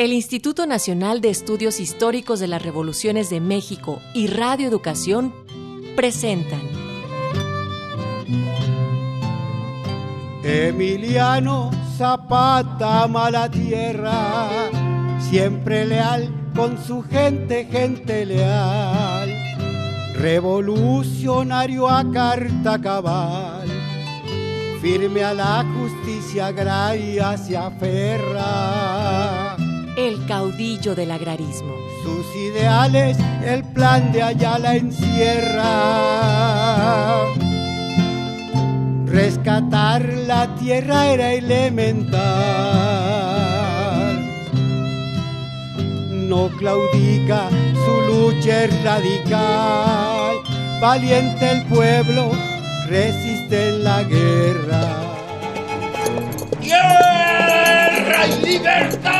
el Instituto Nacional de Estudios Históricos de las Revoluciones de México y Radio Educación presentan. Emiliano Zapata mala tierra, siempre leal con su gente, gente leal, revolucionario a carta cabal, firme a la justicia agraria se aferra el caudillo del agrarismo. Sus ideales, el plan de Ayala encierra. Rescatar la tierra era elemental. No claudica, su lucha es radical. Valiente el pueblo, resiste en la guerra. ¡Guerra y libertad!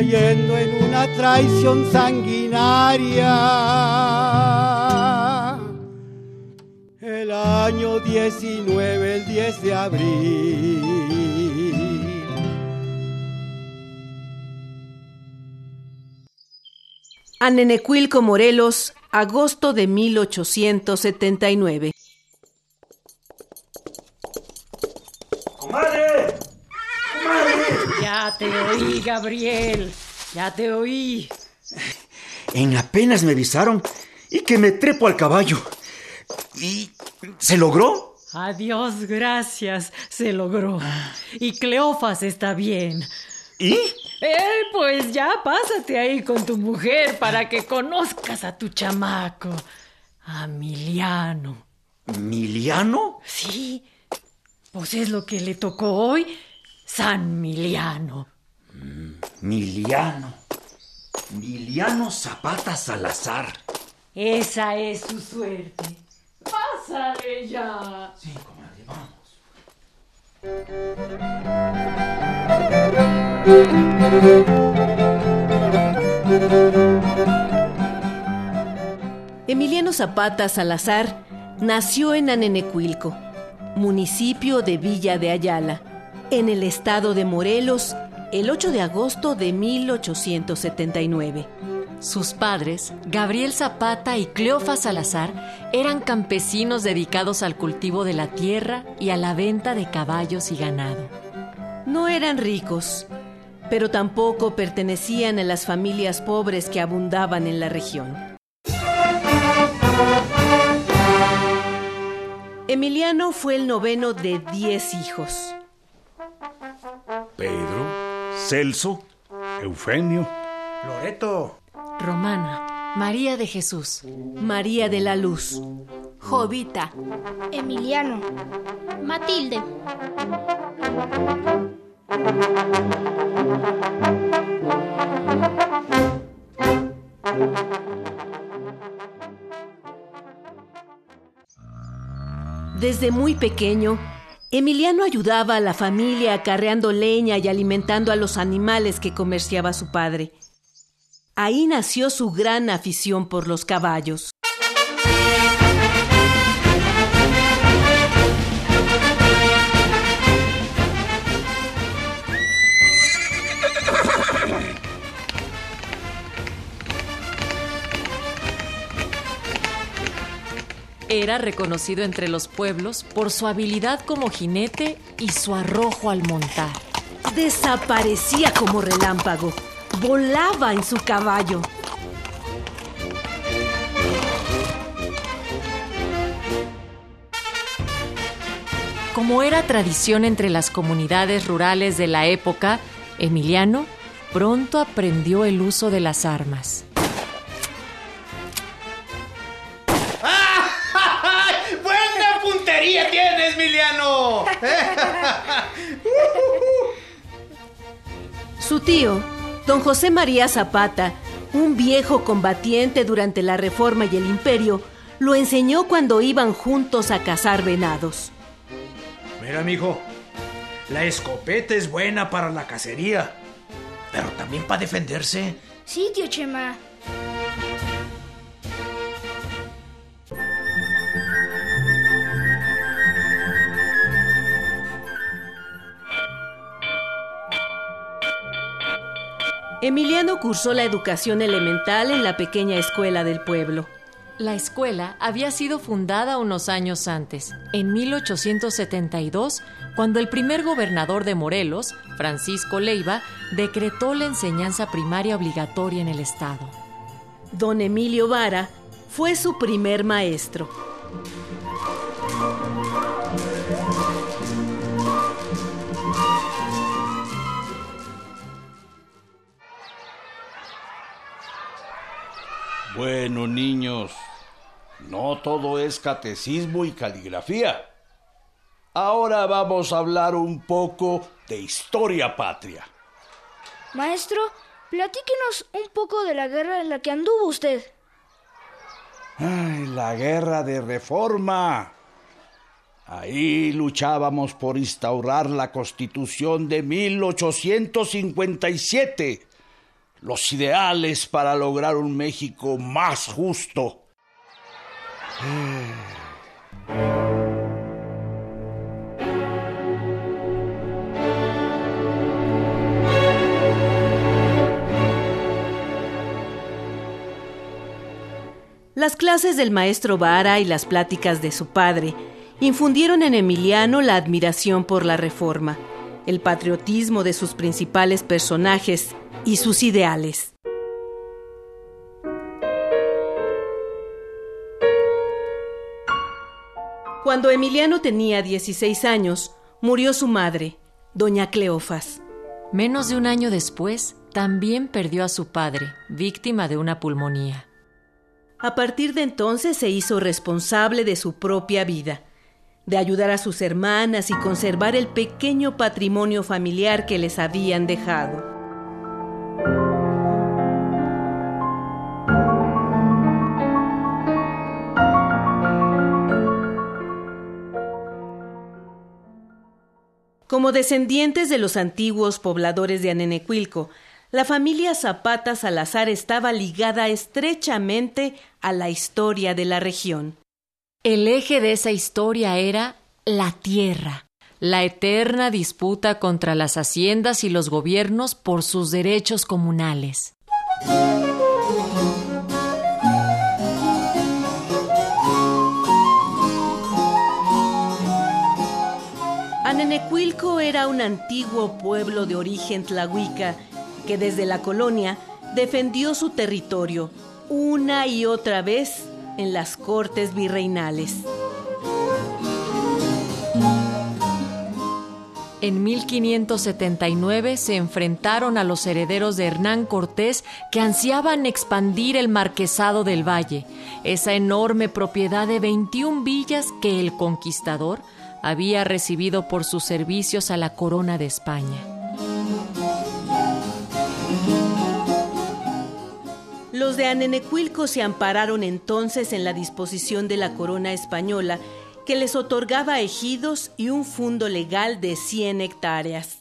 cayendo en una traición sanguinaria. El año 19, el 10 de abril. Anenecuilco, Morelos, agosto de 1879. ¡Comadre! Ya te oí, Gabriel. Ya te oí. En apenas me avisaron y que me trepo al caballo. ¿Y se logró? Adiós, gracias. Se logró. Y Cleofas está bien. ¿Y? Eh, pues ya pásate ahí con tu mujer para que conozcas a tu chamaco. A Miliano. ¿Miliano? Sí. Pues es lo que le tocó hoy San Miliano. Miliano. Miliano Zapata Salazar. Esa es su suerte. Pásale ya. Sí, comadre, vamos. Emiliano Zapata Salazar nació en Anenecuilco, municipio de Villa de Ayala en el estado de Morelos el 8 de agosto de 1879. Sus padres, Gabriel Zapata y Cleofa Salazar, eran campesinos dedicados al cultivo de la tierra y a la venta de caballos y ganado. No eran ricos, pero tampoco pertenecían a las familias pobres que abundaban en la región. Emiliano fue el noveno de diez hijos. Pedro, Celso, Eufemio, Loreto, Romana, María de Jesús, María de la Luz, Jovita, Emiliano, Matilde. Desde muy pequeño, Emiliano ayudaba a la familia acarreando leña y alimentando a los animales que comerciaba su padre. Ahí nació su gran afición por los caballos. Era reconocido entre los pueblos por su habilidad como jinete y su arrojo al montar. Desaparecía como relámpago. Volaba en su caballo. Como era tradición entre las comunidades rurales de la época, Emiliano pronto aprendió el uso de las armas. Su tío, don José María Zapata, un viejo combatiente durante la Reforma y el Imperio, lo enseñó cuando iban juntos a cazar venados. Mira, mijo, la escopeta es buena para la cacería, pero también para defenderse. Sí, tío Chema. Emiliano cursó la educación elemental en la pequeña escuela del pueblo. La escuela había sido fundada unos años antes, en 1872, cuando el primer gobernador de Morelos, Francisco Leiva, decretó la enseñanza primaria obligatoria en el estado. Don Emilio Vara fue su primer maestro. Bueno, niños, no todo es catecismo y caligrafía. Ahora vamos a hablar un poco de historia patria. Maestro, platíquenos un poco de la guerra en la que anduvo usted. Ay, la guerra de reforma. Ahí luchábamos por instaurar la constitución de 1857 los ideales para lograr un México más justo. Las clases del maestro Vara y las pláticas de su padre infundieron en Emiliano la admiración por la reforma, el patriotismo de sus principales personajes y sus ideales. Cuando Emiliano tenía 16 años, murió su madre, doña Cleofas. Menos de un año después, también perdió a su padre, víctima de una pulmonía. A partir de entonces se hizo responsable de su propia vida, de ayudar a sus hermanas y conservar el pequeño patrimonio familiar que les habían dejado. Como descendientes de los antiguos pobladores de Anenecuilco, la familia Zapata Salazar estaba ligada estrechamente a la historia de la región. El eje de esa historia era la tierra, la eterna disputa contra las haciendas y los gobiernos por sus derechos comunales. Anenecuilco era un antiguo pueblo de origen tlahuica que desde la colonia defendió su territorio una y otra vez en las cortes virreinales. En 1579 se enfrentaron a los herederos de Hernán Cortés que ansiaban expandir el marquesado del Valle, esa enorme propiedad de 21 villas que el conquistador había recibido por sus servicios a la corona de España. Los de Anenecuilco se ampararon entonces en la disposición de la corona española que les otorgaba ejidos y un fundo legal de 100 hectáreas.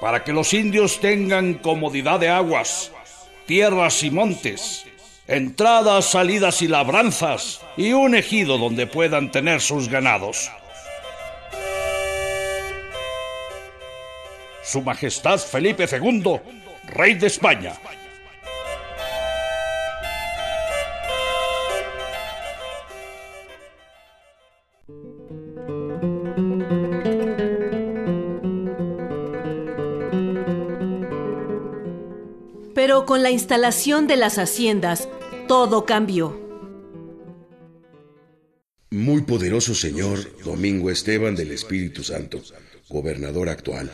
Para que los indios tengan comodidad de aguas, tierras y montes, entradas, salidas y labranzas, y un ejido donde puedan tener sus ganados. Su Majestad Felipe II, Rey de España. Con la instalación de las haciendas, todo cambió. Muy poderoso señor Domingo Esteban del Espíritu Santo, gobernador actual.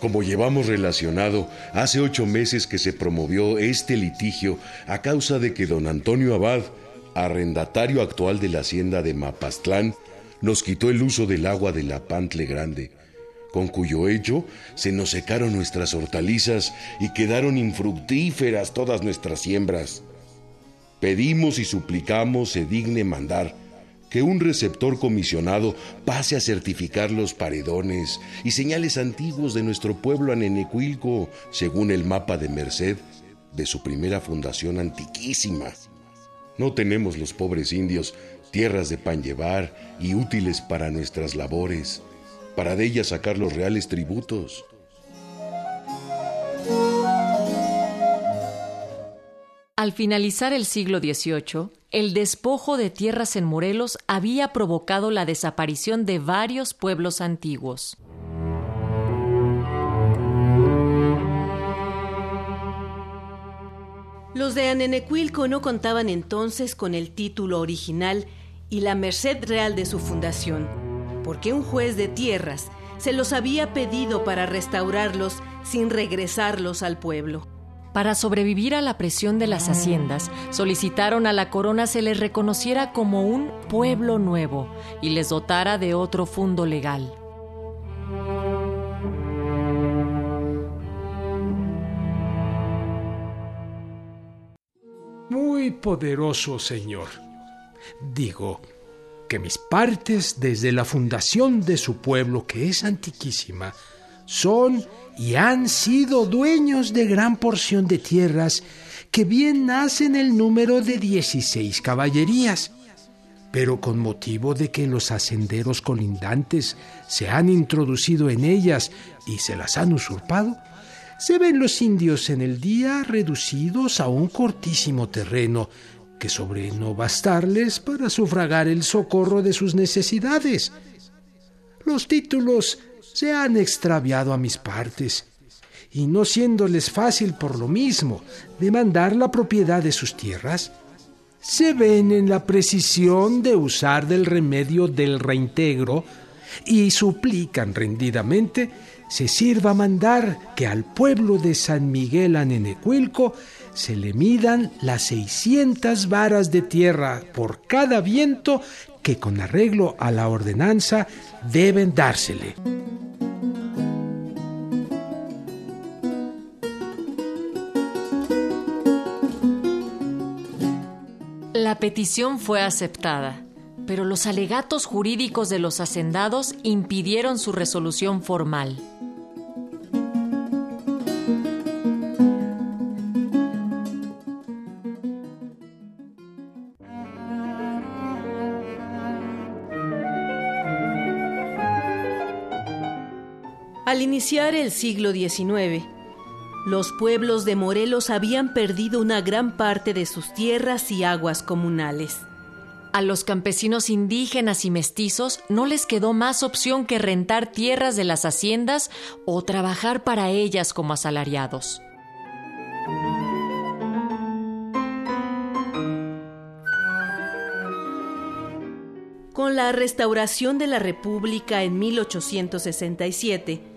Como llevamos relacionado, hace ocho meses que se promovió este litigio a causa de que don Antonio Abad, arrendatario actual de la hacienda de Mapastlán, nos quitó el uso del agua de la Pantle Grande, con cuyo hecho se nos secaron nuestras hortalizas y quedaron infructíferas todas nuestras siembras. Pedimos y suplicamos se digne mandar que un receptor comisionado pase a certificar los paredones y señales antiguos de nuestro pueblo Anenecuilco, según el mapa de Merced de su primera fundación antiquísima. No tenemos los pobres indios tierras de pan llevar y útiles para nuestras labores, para de ellas sacar los reales tributos. Al finalizar el siglo XVIII, el despojo de tierras en Morelos había provocado la desaparición de varios pueblos antiguos. Los de Anenecuilco no contaban entonces con el título original y la merced real de su fundación, porque un juez de tierras se los había pedido para restaurarlos sin regresarlos al pueblo. Para sobrevivir a la presión de las haciendas, solicitaron a la corona se les reconociera como un pueblo nuevo y les dotara de otro fundo legal. Muy poderoso Señor. Digo que mis partes desde la fundación de su pueblo, que es antiquísima, son y han sido dueños de gran porción de tierras que bien nacen el número de 16 caballerías. Pero con motivo de que los hacenderos colindantes se han introducido en ellas y se las han usurpado, se ven los indios en el día reducidos a un cortísimo terreno que sobre no bastarles para sufragar el socorro de sus necesidades. Los títulos se han extraviado a mis partes, y no siéndoles fácil por lo mismo demandar la propiedad de sus tierras, se ven en la precisión de usar del remedio del reintegro y suplican rendidamente se sirva mandar que al pueblo de San Miguel Anenecuilco se le midan las seiscientas varas de tierra por cada viento que con arreglo a la ordenanza deben dársele. La petición fue aceptada, pero los alegatos jurídicos de los hacendados impidieron su resolución formal. Iniciar el siglo XIX, los pueblos de Morelos habían perdido una gran parte de sus tierras y aguas comunales. A los campesinos indígenas y mestizos no les quedó más opción que rentar tierras de las haciendas o trabajar para ellas como asalariados. Con la restauración de la República en 1867,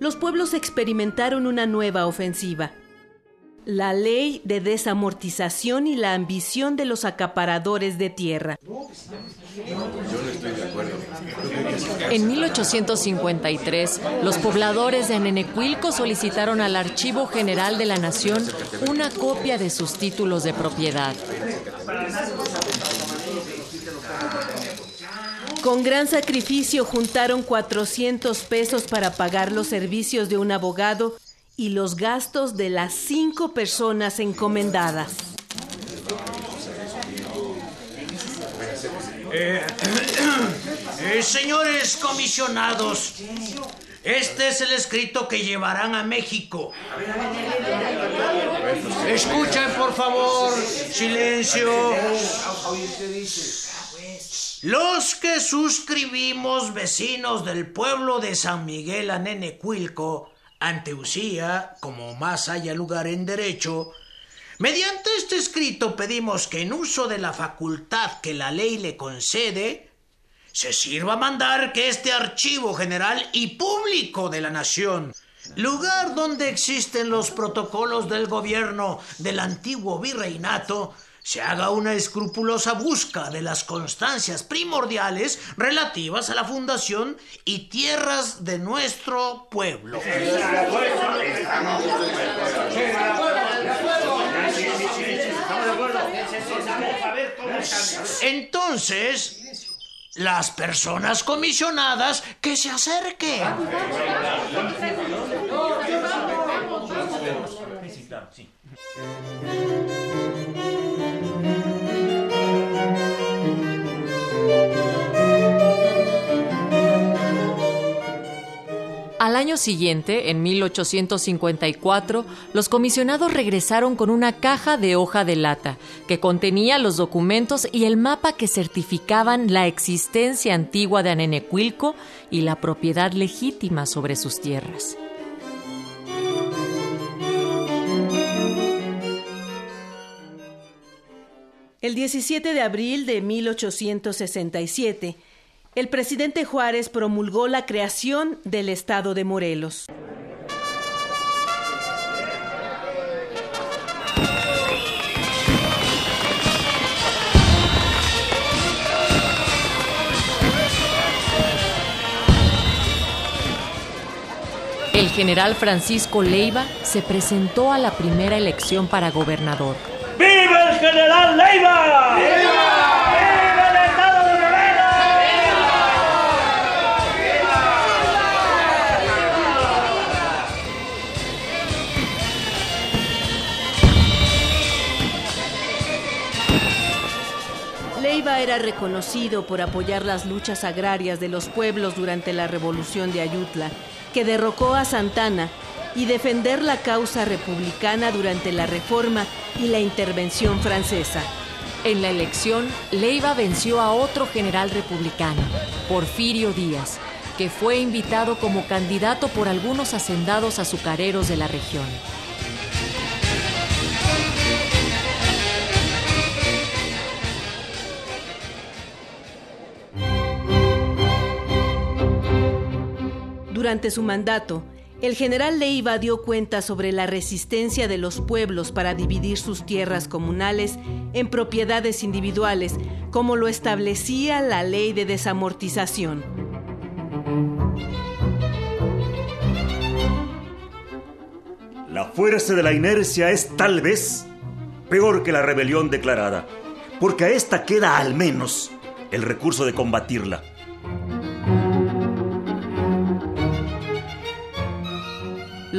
los pueblos experimentaron una nueva ofensiva. La ley de desamortización y la ambición de los acaparadores de tierra. En 1853, los pobladores de Anenecuilco solicitaron al Archivo General de la Nación una copia de sus títulos de propiedad. Con gran sacrificio juntaron 400 pesos para pagar los servicios de un abogado y los gastos de las cinco personas encomendadas. Eh, eh, señores comisionados, este es el escrito que llevarán a México. Escuchen, por favor. Silencio. Los que suscribimos vecinos del pueblo de San Miguel Anenecuilco ante Usía, como más haya lugar en derecho, mediante este escrito pedimos que en uso de la facultad que la ley le concede, se sirva mandar que este archivo general y público de la nación lugar donde existen los protocolos del gobierno del antiguo virreinato, se haga una escrupulosa busca de las constancias primordiales relativas a la fundación y tierras de nuestro pueblo. Entonces, las personas comisionadas que se acerquen. Al año siguiente, en 1854, los comisionados regresaron con una caja de hoja de lata que contenía los documentos y el mapa que certificaban la existencia antigua de Anenecuilco y la propiedad legítima sobre sus tierras. El 17 de abril de 1867, el presidente Juárez promulgó la creación del Estado de Morelos. El general Francisco Leiva se presentó a la primera elección para gobernador. ¡Viva el general Leiva! ¡Viva! Era reconocido por apoyar las luchas agrarias de los pueblos durante la revolución de Ayutla, que derrocó a Santana, y defender la causa republicana durante la reforma y la intervención francesa. En la elección, Leiva venció a otro general republicano, Porfirio Díaz, que fue invitado como candidato por algunos hacendados azucareros de la región. Durante su mandato, el general Leiva dio cuenta sobre la resistencia de los pueblos para dividir sus tierras comunales en propiedades individuales, como lo establecía la ley de desamortización. La fuerza de la inercia es tal vez peor que la rebelión declarada, porque a esta queda al menos el recurso de combatirla.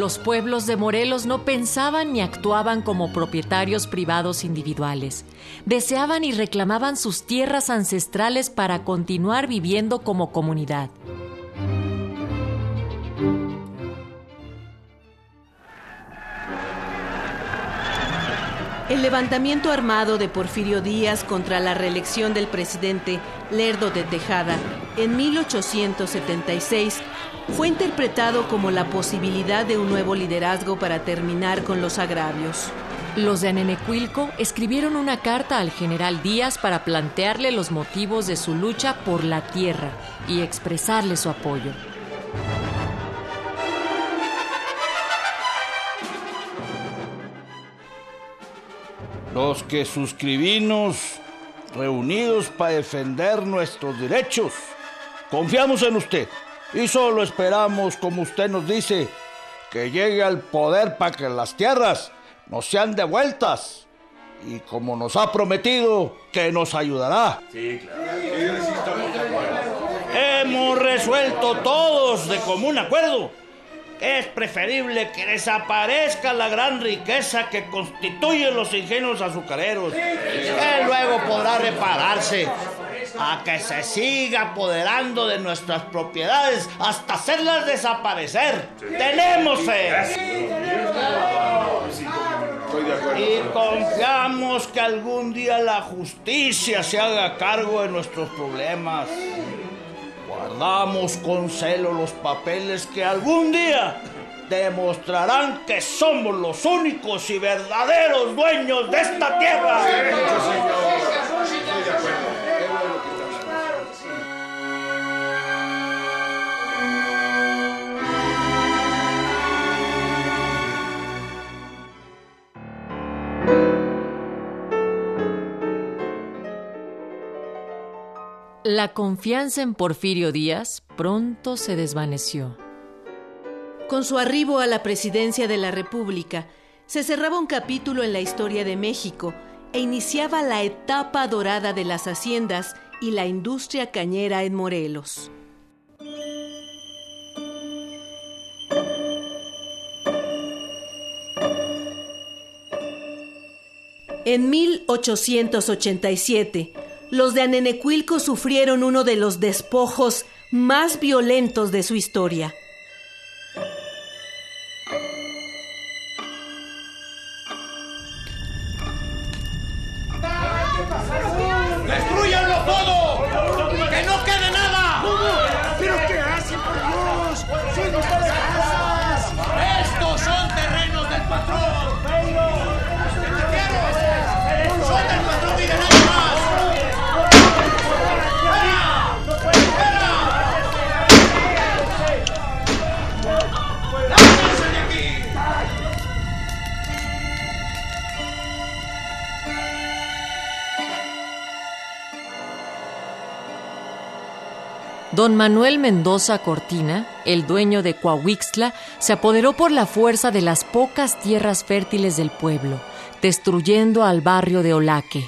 Los pueblos de Morelos no pensaban ni actuaban como propietarios privados individuales. Deseaban y reclamaban sus tierras ancestrales para continuar viviendo como comunidad. El levantamiento armado de Porfirio Díaz contra la reelección del presidente Lerdo de Tejada en 1876 fue interpretado como la posibilidad de un nuevo liderazgo para terminar con los agravios. Los de Anenecuilco escribieron una carta al general Díaz para plantearle los motivos de su lucha por la tierra y expresarle su apoyo. Los que suscribimos reunidos para defender nuestros derechos, confiamos en usted y solo esperamos, como usted nos dice, que llegue al poder para que las tierras nos sean devueltas. Y como nos ha prometido, que nos ayudará. Sí, claro. Hemos resuelto todos de común acuerdo es preferible que desaparezca la gran riqueza que constituyen los ingenios azucareros. Que luego podrá repararse a que se siga apoderando de nuestras propiedades hasta hacerlas desaparecer. Tenemos fe. Y confiamos que algún día la justicia se haga cargo de nuestros problemas. Guardamos con celo los papeles que algún día demostrarán que somos los únicos y verdaderos dueños de esta tierra. La confianza en Porfirio Díaz pronto se desvaneció. Con su arribo a la presidencia de la República, se cerraba un capítulo en la historia de México e iniciaba la etapa dorada de las haciendas y la industria cañera en Morelos. En 1887, los de Anenecuilco sufrieron uno de los despojos más violentos de su historia. Don Manuel Mendoza Cortina, el dueño de Coahuixtla, se apoderó por la fuerza de las pocas tierras fértiles del pueblo, destruyendo al barrio de Olaque.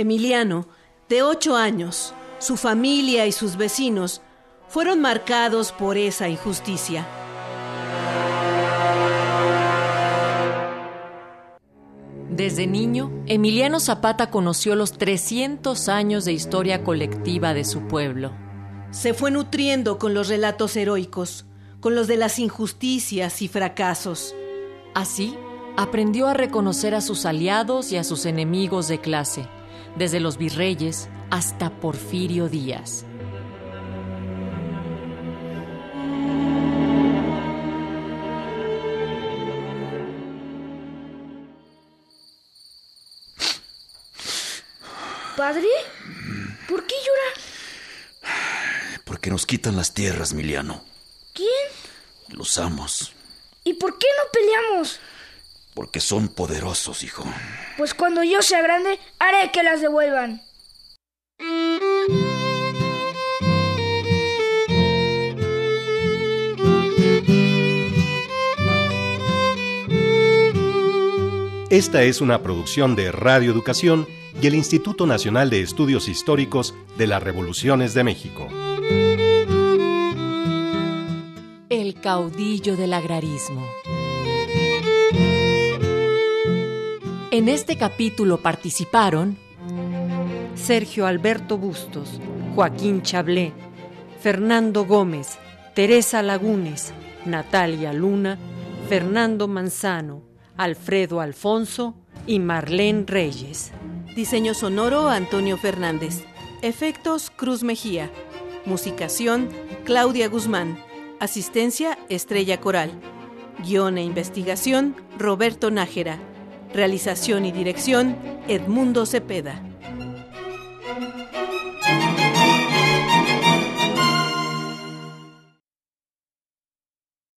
Emiliano, de ocho años, su familia y sus vecinos fueron marcados por esa injusticia. Desde niño, Emiliano Zapata conoció los 300 años de historia colectiva de su pueblo. Se fue nutriendo con los relatos heroicos, con los de las injusticias y fracasos. Así, aprendió a reconocer a sus aliados y a sus enemigos de clase, desde los virreyes hasta Porfirio Díaz. ¿Padre? ¿Por qué llora? Porque nos quitan las tierras, Miliano. ¿Quién? Los amos. ¿Y por qué no peleamos? Porque son poderosos, hijo. Pues cuando yo sea grande, haré que las devuelvan. Esta es una producción de Radio Educación y el Instituto Nacional de Estudios Históricos de las Revoluciones de México. El caudillo del agrarismo. En este capítulo participaron Sergio Alberto Bustos, Joaquín Chablé, Fernando Gómez, Teresa Lagunes, Natalia Luna, Fernando Manzano, Alfredo Alfonso y Marlene Reyes. Diseño sonoro Antonio Fernández. Efectos Cruz Mejía. Musicación Claudia Guzmán. Asistencia Estrella Coral. Guión e investigación Roberto Nájera. Realización y dirección Edmundo Cepeda.